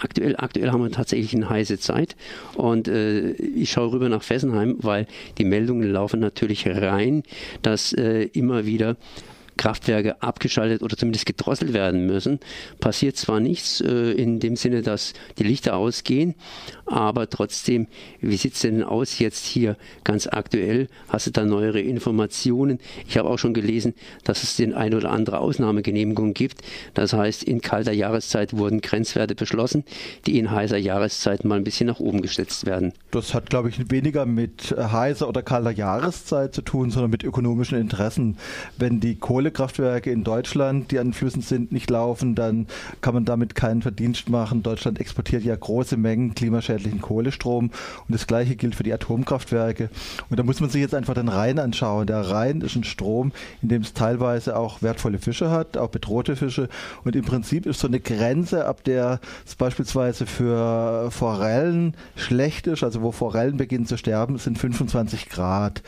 aktuell, aktuell haben wir tatsächlich eine heiße Zeit. Und äh, ich schaue rüber nach Fessenheim, weil die Meldungen laufen natürlich rein, dass äh, immer wieder Kraftwerke abgeschaltet oder zumindest gedrosselt werden müssen. Passiert zwar nichts äh, in dem Sinne, dass die Lichter ausgehen, aber trotzdem, wie sieht es denn aus jetzt hier ganz aktuell? Hast du da neuere Informationen? Ich habe auch schon gelesen, dass es den ein oder andere Ausnahmegenehmigung gibt. Das heißt, in kalter Jahreszeit wurden Grenzwerte beschlossen, die in heißer Jahreszeit mal ein bisschen nach oben gesetzt werden. Das hat, glaube ich, weniger mit heißer oder kalter Jahreszeit zu tun, sondern mit ökonomischen Interessen. Wenn die Kohle Kohlekraftwerke in Deutschland, die an Flüssen sind, nicht laufen, dann kann man damit keinen Verdienst machen. Deutschland exportiert ja große Mengen klimaschädlichen Kohlestrom und das gleiche gilt für die Atomkraftwerke. Und da muss man sich jetzt einfach den Rhein anschauen. Der Rhein ist ein Strom, in dem es teilweise auch wertvolle Fische hat, auch bedrohte Fische. Und im Prinzip ist so eine Grenze, ab der es beispielsweise für Forellen schlecht ist, also wo Forellen beginnen zu sterben, sind 25 Grad.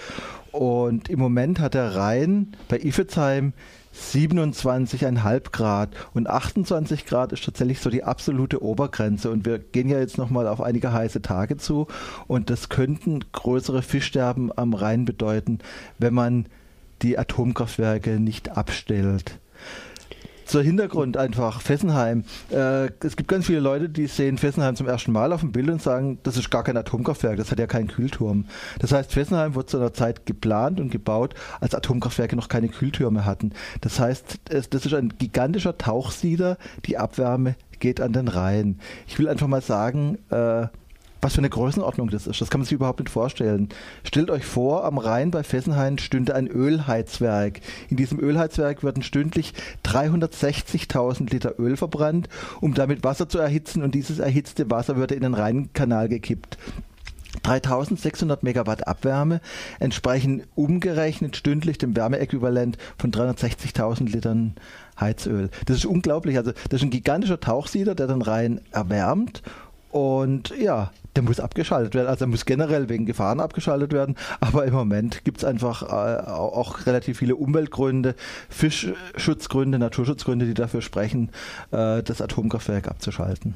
Und im Moment hat der Rhein bei Iffezheim 27,5 Grad. Und 28 Grad ist tatsächlich so die absolute Obergrenze. Und wir gehen ja jetzt nochmal auf einige heiße Tage zu. Und das könnten größere Fischsterben am Rhein bedeuten, wenn man die Atomkraftwerke nicht abstellt zur Hintergrund einfach, Fessenheim. Äh, es gibt ganz viele Leute, die sehen Fessenheim zum ersten Mal auf dem Bild und sagen, das ist gar kein Atomkraftwerk, das hat ja keinen Kühlturm. Das heißt, Fessenheim wurde zu einer Zeit geplant und gebaut, als Atomkraftwerke noch keine Kühltürme hatten. Das heißt, es, das ist ein gigantischer Tauchsieder, die Abwärme geht an den Rhein. Ich will einfach mal sagen, äh, was für eine Größenordnung das ist. Das kann man sich überhaupt nicht vorstellen. Stellt euch vor, am Rhein bei Fessenhain stünde ein Ölheizwerk. In diesem Ölheizwerk würden stündlich 360.000 Liter Öl verbrannt, um damit Wasser zu erhitzen und dieses erhitzte Wasser würde in den Rheinkanal gekippt. 3600 Megawatt Abwärme entsprechen umgerechnet stündlich dem Wärmeäquivalent von 360.000 Litern Heizöl. Das ist unglaublich. Also das ist ein gigantischer Tauchsieder, der den Rhein erwärmt und ja, der muss abgeschaltet werden. Also er muss generell wegen Gefahren abgeschaltet werden. Aber im Moment gibt es einfach äh, auch relativ viele Umweltgründe, Fischschutzgründe, Naturschutzgründe, die dafür sprechen, äh, das Atomkraftwerk abzuschalten.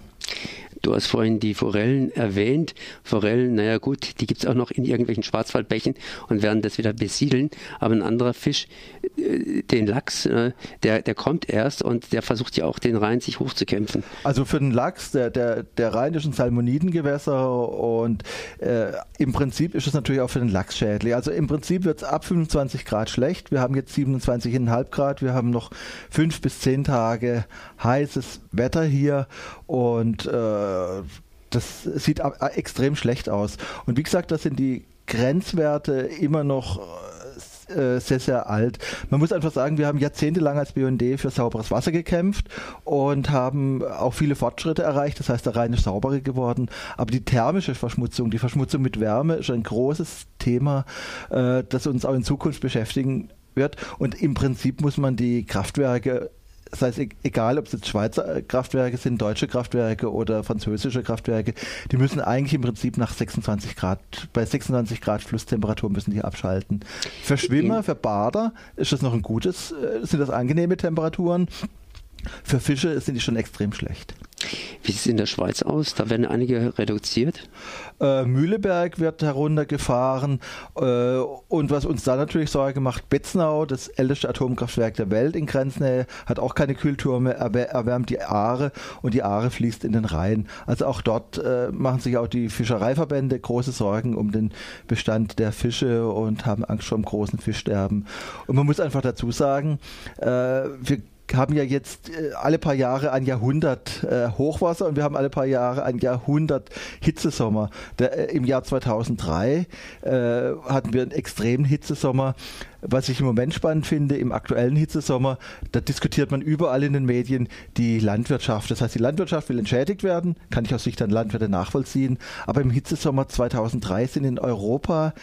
Du hast vorhin die Forellen erwähnt. Forellen, naja gut, die gibt es auch noch in irgendwelchen Schwarzwaldbächen und werden das wieder besiedeln. Aber ein anderer Fisch, äh, den Lachs, äh, der, der kommt erst und der versucht ja auch den Rhein sich hochzukämpfen. Also für den Lachs, der, der, der Rhein ist ein Salmonidengewässer und äh, im Prinzip ist es natürlich auch für den Lachs schädlich. Also im Prinzip wird es ab 25 Grad schlecht. Wir haben jetzt 27,5 Grad. Wir haben noch fünf bis zehn Tage heißes Wetter hier und äh, das sieht extrem schlecht aus. Und wie gesagt, das sind die Grenzwerte immer noch äh, sehr, sehr alt. Man muss einfach sagen, wir haben jahrzehntelang als BUND für sauberes Wasser gekämpft und haben auch viele Fortschritte erreicht. Das heißt, der Rhein ist sauberer geworden. Aber die thermische Verschmutzung, die Verschmutzung mit Wärme ist ein großes Thema, äh, das uns auch in Zukunft beschäftigen wird. Und im Prinzip muss man die Kraftwerke das heißt, e-, egal ob es jetzt Schweizer äh, Kraftwerke sind, deutsche Kraftwerke oder französische Kraftwerke, die müssen eigentlich im Prinzip nach 26 Grad, bei 26 Grad Flusstemperatur müssen die abschalten. Für Schwimmer, für Bader ist das noch ein gutes, äh, sind das angenehme Temperaturen. Für Fische sind die schon extrem schlecht. Wie sieht es in der Schweiz aus? Da werden einige reduziert. Äh, Mühleberg wird heruntergefahren. Äh, und was uns da natürlich Sorge macht, Betznau, das älteste Atomkraftwerk der Welt in Grenznähe, hat auch keine Kühltürme, erwärmt die Aare und die Aare fließt in den Rhein. Also auch dort äh, machen sich auch die Fischereiverbände große Sorgen um den Bestand der Fische und haben Angst vor einem großen Fischsterben. Und man muss einfach dazu sagen, äh, wir haben ja jetzt äh, alle paar Jahre ein Jahrhundert äh, Hochwasser und wir haben alle paar Jahre ein Jahrhundert Hitzesommer. Der, äh, Im Jahr 2003 äh, hatten wir einen extremen Hitzesommer. Was ich im Moment spannend finde, im aktuellen Hitzesommer, da diskutiert man überall in den Medien die Landwirtschaft. Das heißt, die Landwirtschaft will entschädigt werden, kann ich aus Sicht der Landwirte nachvollziehen. Aber im Hitzesommer 2003 sind in Europa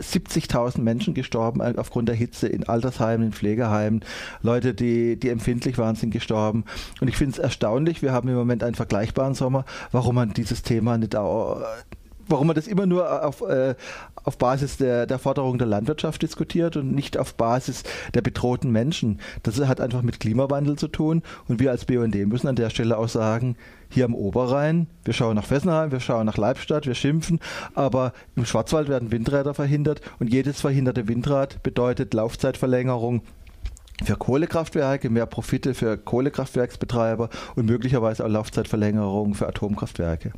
70.000 Menschen gestorben aufgrund der Hitze in Altersheimen, in Pflegeheimen. Leute, die, die empfindlich waren, sind gestorben. Und ich finde es erstaunlich, wir haben im Moment einen vergleichbaren Sommer, warum man dieses Thema nicht auch warum man das immer nur auf, äh, auf Basis der, der Forderung der Landwirtschaft diskutiert und nicht auf Basis der bedrohten Menschen. Das hat einfach mit Klimawandel zu tun und wir als BUND müssen an der Stelle auch sagen, hier am Oberrhein, wir schauen nach Fessenheim, wir schauen nach Leibstadt, wir schimpfen, aber im Schwarzwald werden Windräder verhindert und jedes verhinderte Windrad bedeutet Laufzeitverlängerung für Kohlekraftwerke, mehr Profite für Kohlekraftwerksbetreiber und möglicherweise auch Laufzeitverlängerung für Atomkraftwerke.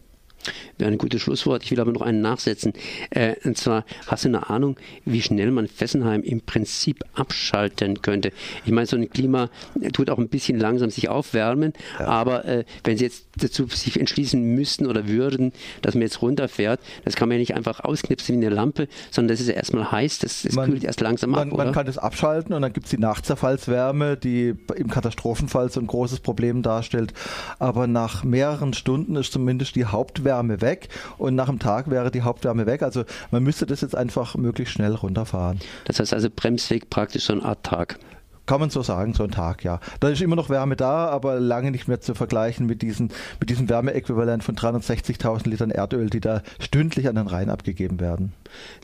Wäre ein gutes Schlusswort. Ich will aber noch einen nachsetzen. Äh, und zwar, hast du eine Ahnung, wie schnell man Fessenheim im Prinzip abschalten könnte? Ich meine, so ein Klima tut auch ein bisschen langsam sich aufwärmen, ja. aber äh, wenn sie jetzt dazu sich entschließen müssten oder würden, dass man jetzt runterfährt, das kann man ja nicht einfach ausknipsen wie eine Lampe, sondern das ist ja erstmal heiß, das, das man, kühlt erst langsam man, ab. Man kann das abschalten und dann gibt es die Nachzerfallswärme, die im Katastrophenfall so ein großes Problem darstellt. Aber nach mehreren Stunden ist zumindest die Hauptwärme Hauptwärme weg und nach einem Tag wäre die Hauptwärme weg. Also man müsste das jetzt einfach möglichst schnell runterfahren. Das heißt also Bremsweg praktisch so eine Art Tag. Kann man so sagen, so ein Tag, ja. Da ist immer noch Wärme da, aber lange nicht mehr zu vergleichen mit, diesen, mit diesem Wärmeäquivalent von 360.000 Litern Erdöl, die da stündlich an den Rhein abgegeben werden.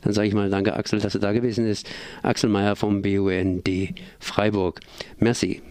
Dann sage ich mal danke, Axel, dass du da gewesen bist. Axel Mayer vom BUND Freiburg. Merci.